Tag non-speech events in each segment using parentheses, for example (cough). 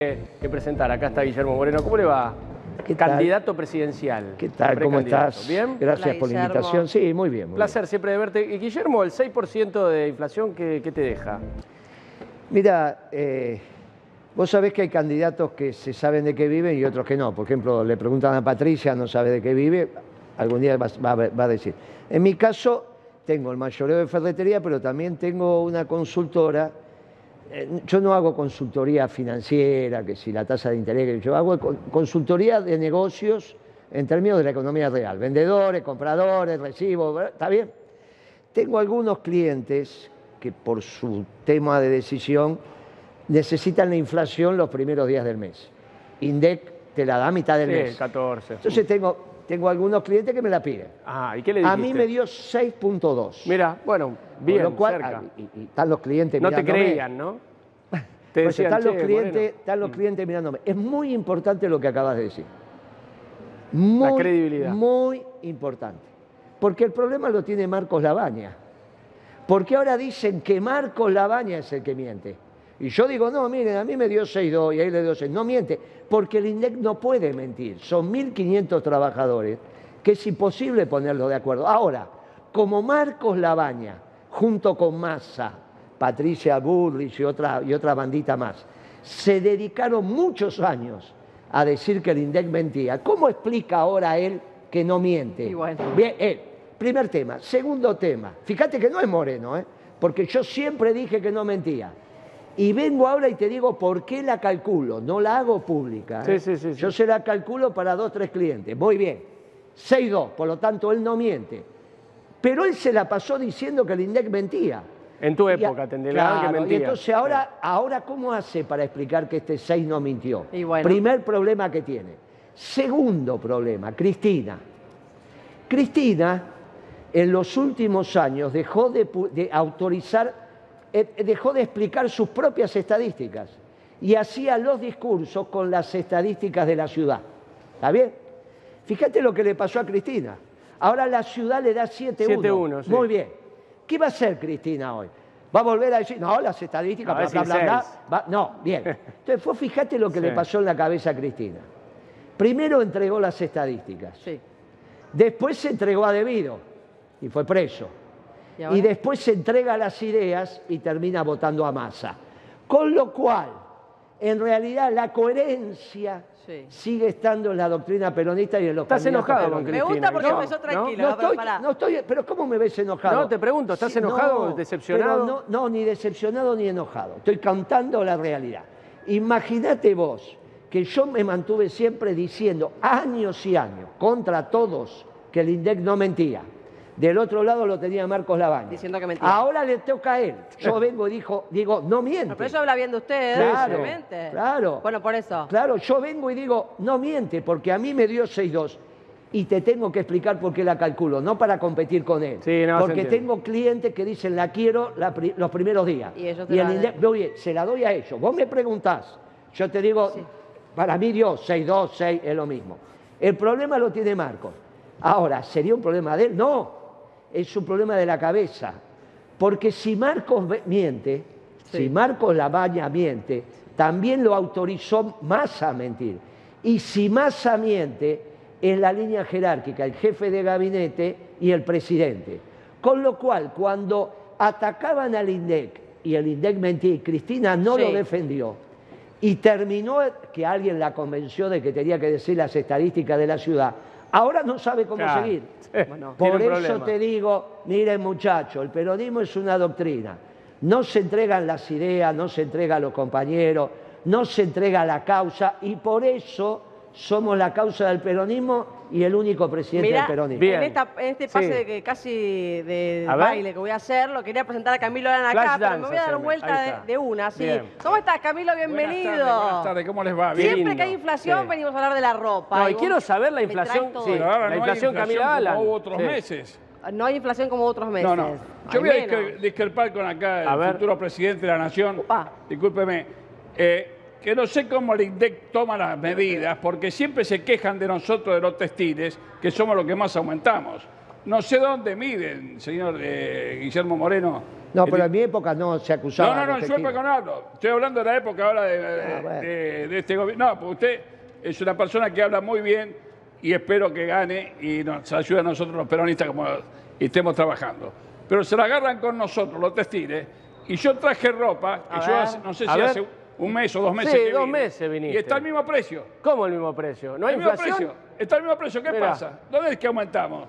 que presentar. Acá está Guillermo Moreno. ¿Cómo le va? ¿Qué tal? Candidato presidencial. ¿Qué tal? ¿Cómo estás? ¿Bien? Gracias Hola, por la invitación. Sí, muy bien. muy Placer siempre de verte. Y Guillermo, el 6% de inflación, ¿qué, qué te deja? Mira, eh, vos sabés que hay candidatos que se saben de qué viven y otros que no. Por ejemplo, le preguntan a Patricia, no sabe de qué vive, algún día va, va a decir. En mi caso, tengo el mayoreo de ferretería, pero también tengo una consultora. Eh, Yo no hago consultoría financiera, que si la tasa de interés, yo hago con- consultoría de negocios en términos de la economía real. Vendedores, compradores, recibos. ¿está bien? Tengo algunos clientes que por su tema de decisión necesitan la inflación los primeros días del mes. INDEC te la da a mitad del Sí, mes. 14. Entonces tengo, tengo algunos clientes que me la piden. Ah, ¿y qué le A mí me dio 6.2. Mira, bueno, Con bien, lo cual, cerca. ah, y, y están los clientes no te creían, ¿no? (laughs) Te Pues decían, están los "Che, clientes, Moreno". están los clientes mirándome. Es muy importante lo que acabas de decir. La Muy, credibilidad. Muy importante. Porque el problema lo tiene Marcos Labaña. Porque ahora dicen que Marcos Labaña es el que miente. Y yo digo, no, miren, a mí me dio 6.2 y ahí le dio 6. No miente, porque el INDEC no puede mentir. Son 1.500 trabajadores que es imposible ponerlos de acuerdo. Ahora, como Marcos Labaña, junto con Massa, Patricia Burrich y otra, y otra bandita más, se dedicaron muchos años a decir que el INDEC mentía. ¿Cómo explica ahora él que no miente? Bueno. Bien, él. Primer tema. Segundo tema. Fíjate que no es Moreno, ¿eh? porque yo siempre dije que no mentía. Y vengo ahora y te digo por qué la calculo. No la hago pública. ¿eh? Sí, sí, sí, sí. Yo se la calculo para dos, tres clientes. Muy bien. 6-2, por lo tanto él no miente. Pero él se la pasó diciendo que el INDEC mentía. En tu época, tendrías que mentía. Y entonces ahora, ahora, ¿cómo hace para explicar que este 6 no mintió? Y bueno. Primer problema que tiene. Segundo problema, Cristina. Cristina, en los últimos años, dejó de, autorizar, dejó de explicar sus propias estadísticas y hacía los discursos con las estadísticas de la ciudad. ¿Está bien? Fíjate lo que le pasó a Cristina. Ahora la ciudad le da 7-1. 7-1, sí. Muy bien. ¿Qué va a hacer Cristina hoy? ¿Va a volver a decir, no, las estadísticas, No, bla, bla, bla, No, bien. (laughs) Entonces, vos fíjate lo que Sí. le pasó en la cabeza a Cristina. Primero entregó las estadísticas. Sí. Después se entregó a debido y fue preso. ¿Y después se entrega las ideas y termina votando a masa. Con lo cual, en realidad, la coherencia Sí. sigue estando en la doctrina peronista y en los Estás enojado con peronistas. Me gusta porque Cristina, empezó ¿no? tranquilo. No pero estoy, no estoy, pero ¿cómo me ves enojado? No, te pregunto, ¿estás enojado, decepcionado? pero No, no, ni decepcionado ni enojado. Estoy contando la realidad. Imagínate vos que yo me mantuve siempre diciendo años y años contra todos que el INDEC no mentía. Del otro lado lo tenía Marcos Labaña. Diciendo que mentía. Ahora le toca a él. Yo (laughs) vengo y dijo, digo, no miente. No, pero eso habla bien de usted, Claro, obviamente. claro. Bueno, por eso. Claro, yo vengo y digo, no miente, porque a mí me dio 6-2 y te tengo que explicar por qué la calculo, no para competir con él. Sí, no, se porque tengo clientes que dicen, la quiero la pri- los primeros días. Y ellos te el la INDEC, dan. oye, se la doy a ellos. Vos me preguntás, yo te digo, Sí. para mí dio 6-2, 6, es lo mismo. El problema lo tiene Marcos. Ahora, ¿sería un problema de él? No, es un problema de la cabeza. Porque si Marcos miente, Sí. si Marcos Labaña miente, también lo autorizó Massa a mentir. Y si Massa miente, es la línea jerárquica, el jefe de gabinete y el presidente. Con lo cual, cuando atacaban al INDEC y el INDEC mentía y Cristina no Sí. lo defendió, y terminó que alguien la convenció de que tenía que decir las estadísticas de la ciudad, ahora no sabe cómo Claro. seguir. (laughs) Bueno, Por eso problema. te digo, miren muchachos, el peronismo es una doctrina. No se entregan las ideas, no se entrega a los compañeros, no se entrega la causa y por eso somos la causa del peronismo y el único presidente Mirá, del peronismo. Bien. en, esta- en este pase Sí. de que casi de A ver. baile que voy a hacer, lo quería presentar a Camilo Arana acá, Flash pero me voy a dar vuelta de, una, sí. Bien. ¿Cómo estás, Camilo? Bienvenido. Buenas tardes, buenas tardes, ¿cómo les va? Bien. Siempre que hay inflación Sí. venimos a hablar de la ropa. No, y quiero saber la inflación, sí. esto. Pero ahora La no hay inflación, Camila Alan. como hubo otros Sí. meses. No hay inflación como otros meses. No, no. Yo voy a discrepar con acá el futuro presidente de la Nación. Discúlpeme. eh, que no sé cómo el INDEC toma las medidas, porque siempre se quejan de nosotros, de los textiles, que somos los que más aumentamos. no sé dónde miden, señor eh, Guillermo Moreno. No, pero en mi época no se acusaba. no, no, no, en su época no hablo. Estoy hablando de la época ahora de, de- Ah, bueno. de- de este gobierno. No, porque usted es una persona que habla muy bien y espero que gane y nos ayude a nosotros los peronistas como estemos trabajando. Pero se la agarran con nosotros, los textiles, y yo traje ropa, A que yo ver. hace- no sé si ver. hace un mes o dos meses Sí, que dos vine, meses viniste. Y está al mismo precio. ¿Cómo el mismo precio? ¿No hay el mismo inflación? precio. Está al mismo precio. ¿Qué Mirá. pasa? ¿Dónde es que aumentamos?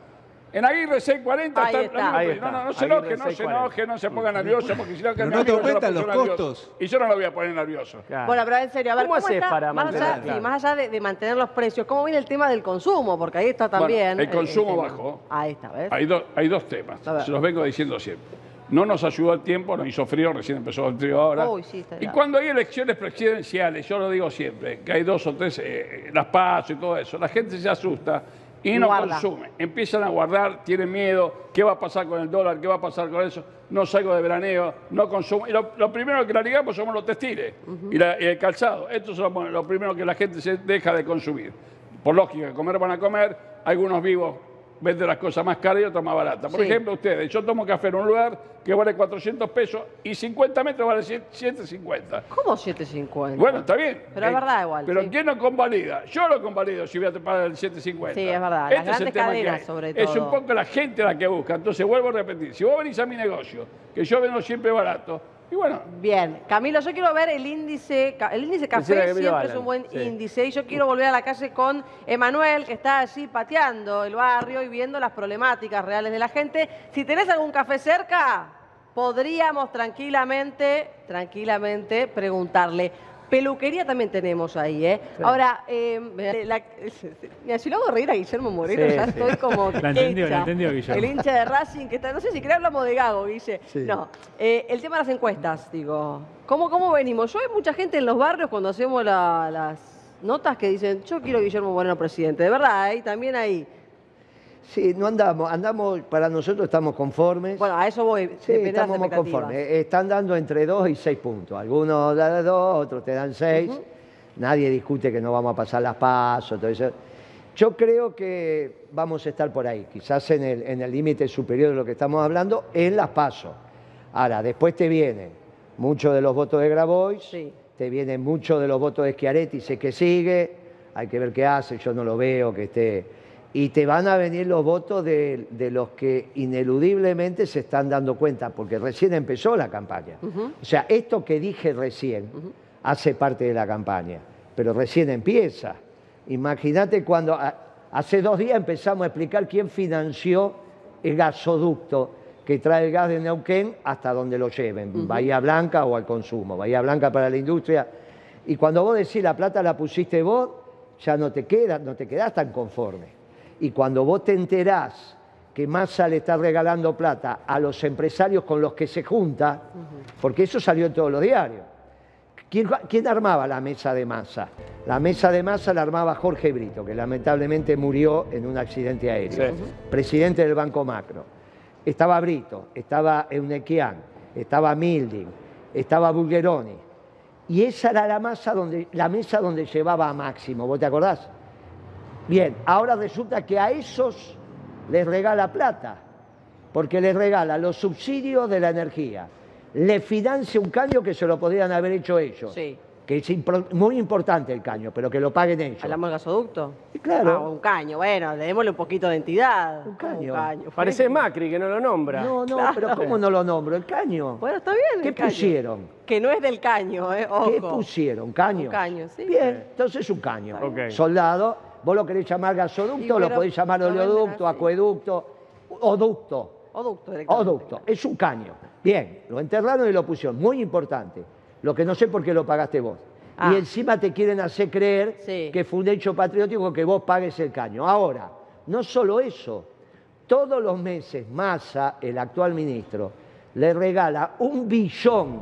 En Aguirre 640 Ahí está, está. mismo Ahí precio. está. No, no, no se enoje, no se 640. enoje, no se ponga nervioso, porque si no, que no te puso los nervioso. costos. Y yo no lo voy a poner nervioso. Claro. Bueno, pero en serio, a ver, ¿Cómo haces está- para más allá, mantener? sí, Claro. más allá de, de mantener los precios, ¿cómo viene el tema del consumo? Porque ahí está también. el consumo tema. bajó. Ahí está, ¿ves? Hay, do- hay dos temas, se los vengo diciendo siempre. No nos ayudó el tiempo, nos hizo frío, recién empezó el frío ahora. Uy, sí, está y cuando hay elecciones presidenciales, yo lo digo siempre, que hay dos o tres, eh, las pasos y todo eso, la gente se asusta y no Guarda. consume. Empiezan a guardar, tienen miedo, ¿qué va a pasar con el dólar? ¿Qué va a pasar con eso? No salgo de veraneo, no consumo. Y lo, lo primero que la ligamos somos los textiles y, la- y el calzado. Esto es lo, lo primero que la gente se deja de consumir. Por lógica, comer van a comer, algunos vivos venden las cosas más caras y otras más baratas. Por Sí. ejemplo, ustedes, yo tomo café en un lugar que vale 400 pesos y 50 metros vale 750. ¿Cómo 750? Bueno, está bien. Eh, Pero es verdad igual, Pero sí. ¿quién no convalida? Yo lo convalido si voy a pagar el 750. Sí, es verdad. Este grandes cadenas, sobre Es un poco la gente la que busca. Entonces, vuelvo a repetir. Si vos venís a mi negocio, que yo vendo siempre barato, y bueno, Bien, Camilo, yo quiero ver el índice, el índice café siempre es un buen sí. índice y yo quiero volver a la calle con Emanuel, que está allí pateando el barrio y viendo las problemáticas reales de la gente. Si tenés algún café cerca, podríamos tranquilamente, tranquilamente preguntarle. Peluquería también tenemos ahí, ¿eh? Ahora, eh, la- mira, si lo hago reír a Guillermo Moreno, Sí, ya sí. estoy como La entendió, la entendió, Guillermo. El hincha de Racing que está, no sé si creo hablamos de Gago, Guille. Sí. No, eh, el tema de las encuestas, digo, ¿cómo, ¿cómo venimos? Yo hay mucha gente en los barrios cuando hacemos la- las notas que dicen, yo quiero a Guillermo Moreno presidente, de verdad, ¿eh? también ahí. Sí, no andamos, andamos, para nosotros estamos conformes. Bueno, a eso voy, Sí, estamos muy conformes. Eh, Están dando entre 2 y 6 puntos. Algunos dan 2, otros te dan 6. Nadie discute que no vamos a pasar las pasos, todo eso. Yo creo que vamos a estar por ahí, quizás en el en el límite superior de lo que estamos hablando, en las pasos. Ahora, después te vienen muchos de los votos de Grabois, Sí. te vienen muchos de los votos de Schiaretti, sé que sigue, hay que ver qué hace, yo no lo veo que esté. Y te van a venir los votos de, de los que ineludiblemente se están dando cuenta, porque recién empezó la campaña. O sea, esto que dije recién hace parte de la campaña, pero recién empieza. Imagínate cuando a- hace dos días empezamos a explicar quién financió el gasoducto que trae el gas de Neuquén hasta donde lo lleven, Bahía Blanca o al consumo, Bahía Blanca para la industria. Y cuando vos decís la plata la pusiste vos, ya no te quedas, no te quedás tan conforme. Y cuando vos te enterás que Massa le está regalando plata a los empresarios con los que se junta, porque eso salió en todos los diarios. ¿Quién, quién armaba la mesa de masa? La mesa de masa la armaba Jorge Brito, que lamentablemente murió en un accidente aéreo, Sí. presidente del Banco Macro. Estaba Brito, estaba Eunequian, estaba Milding, estaba Bulgeroni. Y esa era la, masa donde, la mesa donde llevaba a Máximo, ¿vos te acordás? Bien, ahora resulta que a esos les regala plata, porque les regala los subsidios de la energía, le financia un caño que se lo podrían haber hecho ellos, Sí. que es impro- muy importante el caño, pero que lo paguen ellos. ¿Hablamos del gasoducto? Y claro. Ah, un caño, bueno, le démosle un poquito de entidad. Un ¿Cómo caño. Parece Macri que no lo nombra. No, no, pero ¿cómo no lo nombro? El caño. Bueno, está bien. ¿Qué el caño. pusieron? Que no es del caño, ¿eh? Ojo. ¿Qué pusieron? ¿Caño? Un caño, sí. Bien, entonces un caño. Ok. Soldado, vos lo querés llamar gasoducto, lo podés llamar oleoducto, acueducto, oducto. Oducto. Oducto, es un caño. Bien, lo enterraron y lo pusieron. Muy importante. Lo que no sé por qué lo pagaste vos. Ah. Y encima te quieren hacer creer Sí. que fue un hecho patriótico que vos pagues el caño. Ahora, no solo eso. Todos los meses Massa, el actual ministro, le regala un billón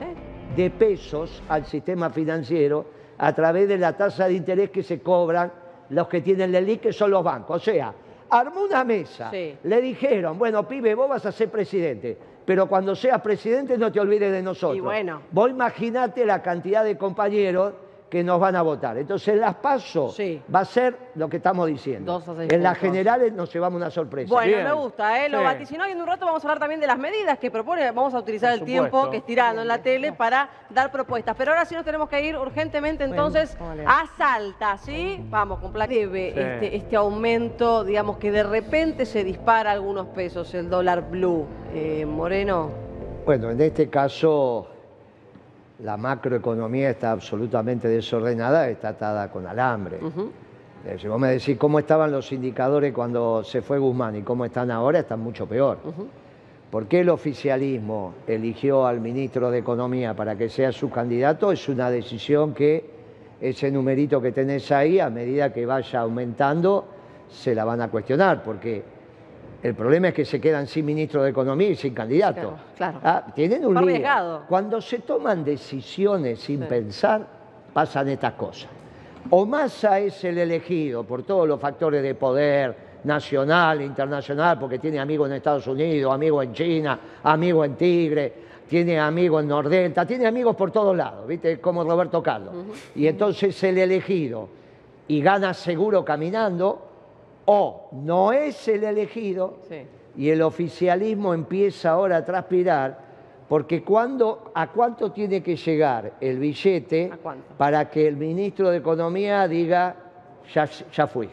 de pesos al sistema financiero a través de la tasa de interés que se cobran los que tienen la LIC, que son los bancos. O sea, armó una mesa, Sí. le dijeron, bueno, pibe, vos vas a ser presidente, pero cuando seas presidente no te olvides de nosotros. Y bueno. Vos imaginate la cantidad de compañeros que nos van a votar. Entonces, en las PASO Sí. va a ser lo que estamos diciendo. Dos a seis en las generales nos llevamos una sorpresa. Bueno, Bien. me gusta, ¿eh? Lo Sí. vaticinó y en un rato vamos a hablar también de las medidas que propone. Vamos a utilizar Por el tiempo que estirando en la tele para dar propuestas. Pero ahora sí nos tenemos que ir urgentemente entonces a Salta, ¿sí? Vamos, con plan debe Sí. este, este aumento, digamos que de repente se dispara algunos pesos el dólar blue. Eh, Moreno. Bueno, en este caso la macroeconomía está absolutamente desordenada, está atada con alambre. Eh, Si vos me decís cómo estaban los indicadores cuando se fue Guzmán y cómo están ahora, están mucho peor. ¿Por qué el oficialismo eligió al ministro de Economía para que sea su candidato? Es una decisión que ese numerito que tenés ahí, a medida que vaya aumentando, se la van a cuestionar, porque el problema es que se quedan sin ministro de Economía y sin candidato. Claro, claro. Ah, tienen un lío. Cuando se toman decisiones sin Sí. pensar, pasan estas cosas. O Massa es el elegido por todos los factores de poder nacional, internacional, porque tiene amigos en Estados Unidos, amigos en China, amigos en Tigre, tiene amigos en Nordelta, tiene amigos por todos lados, ¿viste? Como Roberto Carlos. Y entonces el elegido y gana seguro caminando, o no es el elegido Sí. y el oficialismo empieza ahora a transpirar, porque cuando, ¿a cuánto tiene que llegar el billete para que el ministro de Economía diga, ya, ya fui?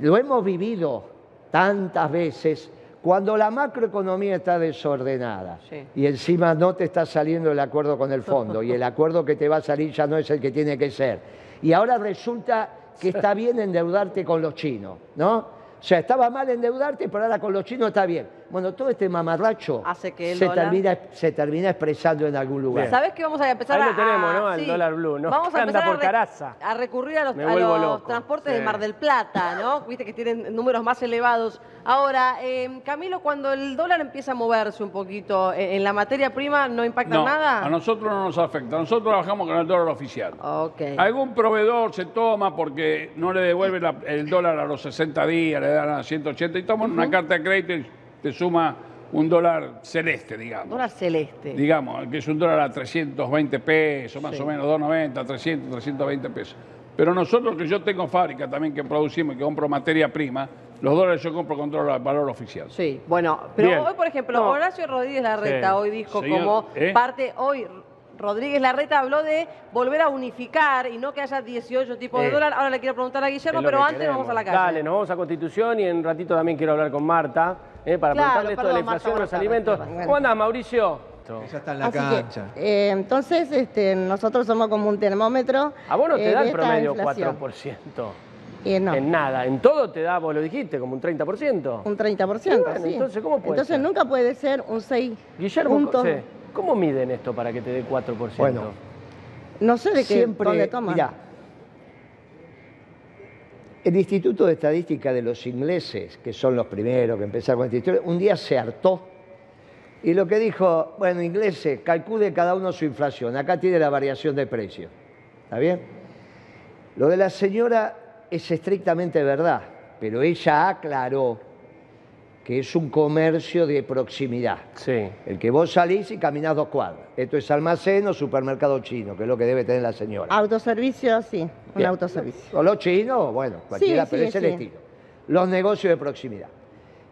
Lo hemos vivido tantas veces cuando la macroeconomía está desordenada Sí. y encima no te está saliendo el acuerdo con el fondo y el (laughs) acuerdo que te va a salir ya no es el que tiene que ser. Y ahora resulta que está bien endeudarte con los chinos, ¿no? O sea, estaba mal endeudarte, pero ahora con los chinos está bien. Bueno, todo este mamarracho Hace que el se, dólar- termina, se termina expresando en algún lugar. ¿Sabés que vamos a empezar Ahí a... lo tenemos, ¿no? a- Al dólar blue, ¿no? Vamos a Anda empezar por a, re- Caraza. a recurrir a los, Me a vuelvo los loco. transportes de Sí. Mar del Plata, ¿no? (laughs) Viste que tienen números más elevados. Ahora, eh, Camilo, cuando el dólar empieza a moverse un poquito en, en la materia prima, ¿no impacta No, nada? a nosotros no nos afecta. Nosotros trabajamos con el dólar oficial. Ok. Algún proveedor se toma porque no le devuelve la- el dólar a los 60 días, le dan a 180 y toman una carta de crédito y te suma un dólar celeste, digamos. Dólar celeste. Digamos, que es un dólar a 320 pesos, más Sí. o menos, 290, 300, 320 pesos. Pero nosotros, que yo tengo fábrica también que producimos y que compro materia prima, los dólares yo compro con valor oficial. Sí, bueno, pero Bien. hoy, por ejemplo, No. Horacio Rodríguez Larreta Sí. hoy dijo Señor, como ¿eh? parte, hoy Rodríguez Larreta habló de volver a unificar y no que haya 18 tipos de Eh. dólar. Ahora le quiero preguntar a Guillermo, pero que antes queremos. vamos a la calle. Dale, nos vamos a Constitución y en un ratito también quiero hablar con Marta eh, para Claro, preguntarle esto de la inflación, los alimentos. Bueno. ¿Cómo andás, Mauricio? Ya está en la Así cancha. que, eh, entonces, este, nosotros somos como un termómetro. A vos no te eh, da el promedio inflación. 4%. Eh, no, En nada, en todo te da, vos lo dijiste, como un 30%. un 30%. Y bueno, sí. entonces, ¿cómo puede Entonces, ser? nunca puede ser un 6 Guillermo, puntos. sí, ¿cómo miden esto para que te dé 4%? Bueno, No sé de qué, Siempre, dónde toman. mirá, el Instituto de Estadística de los ingleses, que son los primeros que empezaron con esta historia, un día se hartó y lo que dijo, bueno, ingleses, calcule cada uno su inflación, acá tiene la variación de precio, ¿está bien? Lo de la señora es estrictamente verdad, pero ella aclaró que es un comercio de proximidad. Sí. El que vos salís y caminás dos cuadras. Esto es almacén o supermercado chino, que es lo que debe tener la señora. Autoservicio, sí, un Bien. autoservicio. O los chinos, bueno, cualquiera, Sí, pero sí, es el sí. estilo. Los negocios de proximidad.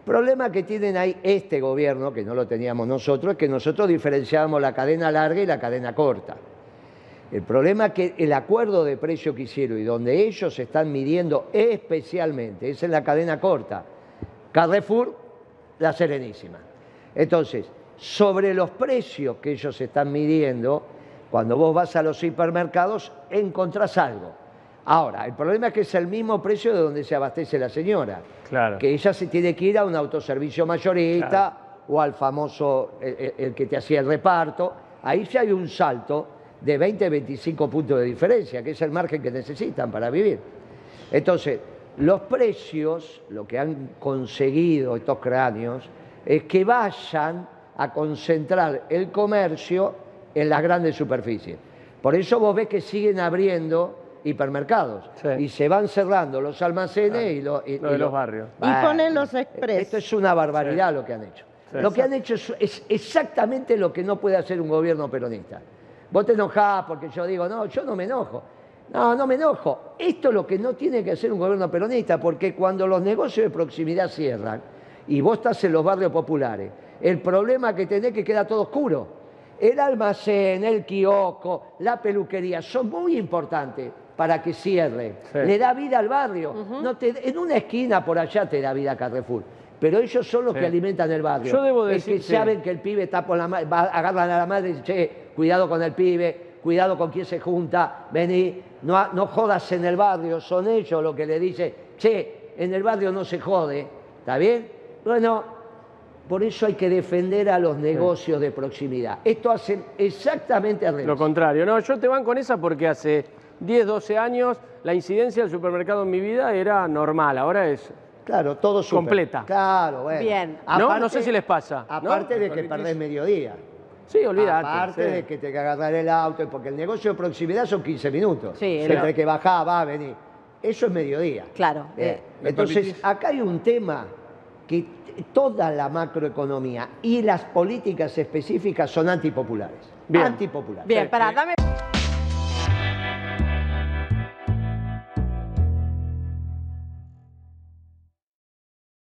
Problema que tienen ahí este gobierno, que no lo teníamos nosotros, es que nosotros diferenciábamos la cadena larga y la cadena corta. El problema es que el acuerdo de precio que hicieron y donde ellos están midiendo especialmente es en la cadena corta. Carrefour, la Serenísima. Entonces, sobre los precios que ellos están midiendo, cuando vos vas a los hipermercados, encontrás algo. Ahora, el problema es que es el mismo precio de donde se abastece la señora. Claro. Que ella se tiene que ir a un autoservicio mayorista o al famoso, el, que te hacía el reparto. Ahí sí hay un salto de 20, 25 puntos de diferencia, que es el margen que necesitan para vivir. Entonces, los precios, lo que han conseguido estos cráneos, es que vayan a concentrar el comercio en las grandes superficies. Por eso vos ves que siguen abriendo hipermercados Sí. y se van cerrando los almacenes y, lo- y- Lo los barrios. Y ponen los express. Esto es una barbaridad lo que han hecho. Sí. Lo que han hecho es, es exactamente lo que no puede hacer un gobierno peronista. Vos te enojás porque yo digo, no, yo no me enojo. No, no me enojo. Esto es lo que no tiene que hacer un gobierno peronista, porque cuando los negocios de proximidad cierran y vos estás en los barrios populares, el problema que tenés es que queda todo oscuro. El almacén, el kiosco, la peluquería son muy importantes para que cierre. Sí. Le da vida al barrio. no te- en una esquina por allá te da vida Carrefour. Pero ellos son los Sí. que alimentan el barrio. Yo debo decir que que- saben que el pibe está por la ma- va, agarran a la madre y dicen, che, cuidado con el pibe, cuidado con quién se junta, vení, no, no jodas en el barrio, son ellos los que le dicen, che, en el barrio no se jode, ¿está bien? Bueno, por eso hay que defender a los negocios de proximidad. Esto hacen exactamente al revés. Lo contrario. No, yo te van con esa porque hace 10, 12 años la incidencia del supermercado en mi vida era normal. Ahora es. Claro, todo súper. Completa. Claro, bueno. Bien. No, no sé si les pasa, ¿no? Aparte de que perdés mediodía. Sí, olvídate. Aparte sí. de que te que agarrar el auto, porque el negocio de proximidad son 15 minutos. Sí, Entre que bajá, va, venir. Eso es mediodía. Claro. Eh, ¿Me Entonces, permitís? acá hay un tema que toda la macroeconomía y las políticas específicas son antipopulares. Bien. Antipopulares. Bien, para, sí. dame.